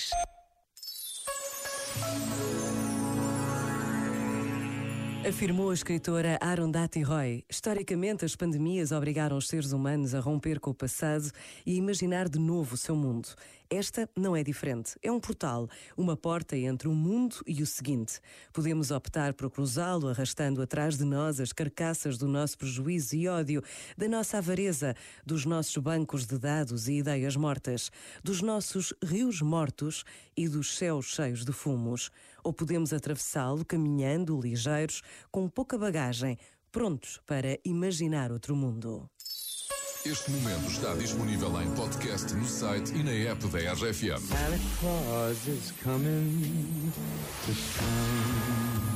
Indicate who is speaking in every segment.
Speaker 1: 6.
Speaker 2: Afirmou a escritora Arundhati Roy. Historicamente, as pandemias obrigaram os seres humanos a romper com o passado e imaginar de novo o seu mundo. Esta não é diferente. É um portal, uma porta entre o mundo e o seguinte. Podemos optar por cruzá-lo, arrastando atrás de nós as carcaças do nosso prejuízo e ódio, da nossa avareza, dos nossos bancos de dados e ideias mortas, dos nossos rios mortos e dos céus cheios de fumos. Ou podemos atravessá-lo caminhando, ligeiros, com pouca bagagem, prontos para imaginar outro mundo.
Speaker 3: Este momento está disponível em podcast no site e na app da RFM.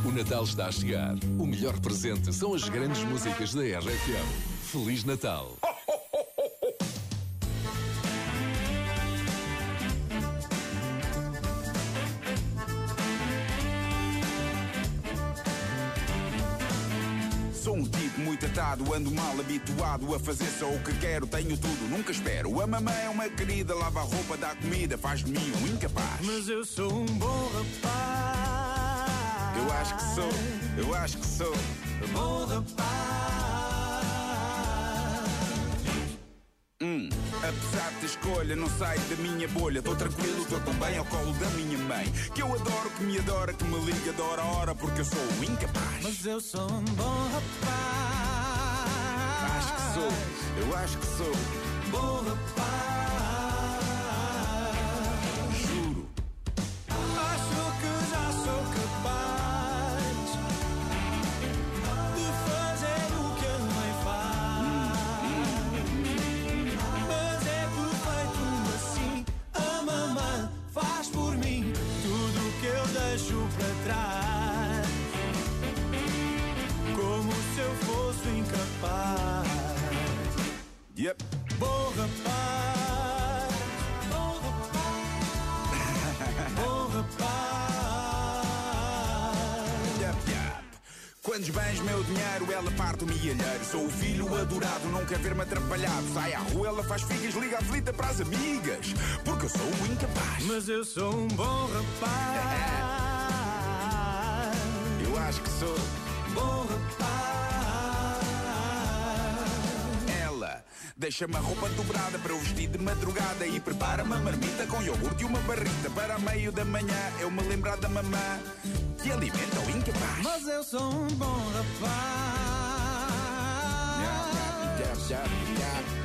Speaker 3: O Natal está a chegar. O melhor presente são as grandes músicas da RFM. Feliz Natal!
Speaker 4: Sou um tipo muito atado, ando mal habituado a fazer só o que quero, tenho tudo, nunca espero. A mamãe é uma querida, lava a roupa, dá comida, faz de mim um incapaz.
Speaker 5: Mas eu sou um bom rapaz.
Speaker 4: Eu acho que sou, eu acho que sou.
Speaker 5: Bom rapaz.
Speaker 4: Apesar de escolha, não saio da minha bolha. Tô tranquilo, estou tão bem ao colo da minha mãe. Que eu adoro, que me adora, que me liga de hora a hora, porque eu sou incapaz.
Speaker 5: Mas eu sou um bom rapaz.
Speaker 4: Acho que sou, eu acho que sou.
Speaker 5: Bom rapaz. Deixo para trás. Como se eu fosse incapaz.
Speaker 4: Yep.
Speaker 5: Bom rapaz, bom rapaz, bom rapaz.
Speaker 4: Yep, yep. Quando esbanjo meu dinheiro, ela parte o milheiro. Sou o filho adorado, não quer ver-me atrapalhado. Sai à rua, ela faz figas, liga a aflita para as amigas. Porque eu sou o incapaz.
Speaker 5: Mas eu sou um bom rapaz.
Speaker 4: Acho que sou.
Speaker 5: Bom rapaz.
Speaker 4: Ela deixa-me a roupa dobrada para eu vestir de madrugada e prepara-me a marmita com iogurte e uma barrita. Para meio da manhã eu me lembrar da mamã que alimenta o incapaz.
Speaker 5: Mas eu sou um bom rapaz.
Speaker 4: Yep, yep, yep,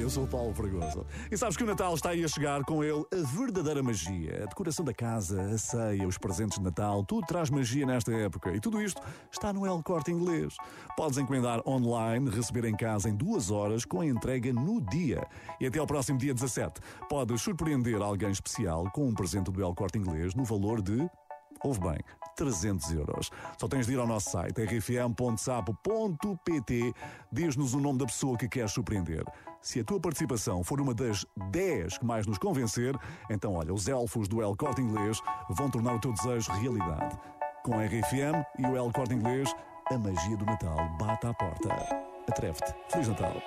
Speaker 5: eu
Speaker 1: sou o Paulo Fragoso. E sabes que o Natal está aí a chegar com ele a verdadeira magia. A decoração da casa, a ceia, os presentes de Natal, tudo traz magia nesta época. E tudo isto está no El Corte Inglês. Podes encomendar online, receber em casa em duas horas com a entrega no dia. E até ao próximo dia 17, podes surpreender alguém especial com um presente do El Corte Inglês no valor de Ouve bem, 300 euros. Só tens de ir ao nosso site rfm.sapo.pt, diz-nos o nome da pessoa que queres surpreender. Se a tua participação for uma das 10 que mais nos convencer, então olha, os elfos do El Corte Inglês vão tornar o teu desejo realidade. Com a RFM e o El Corte Inglês, a magia do Natal bate à porta. Atreve-te. Feliz Natal.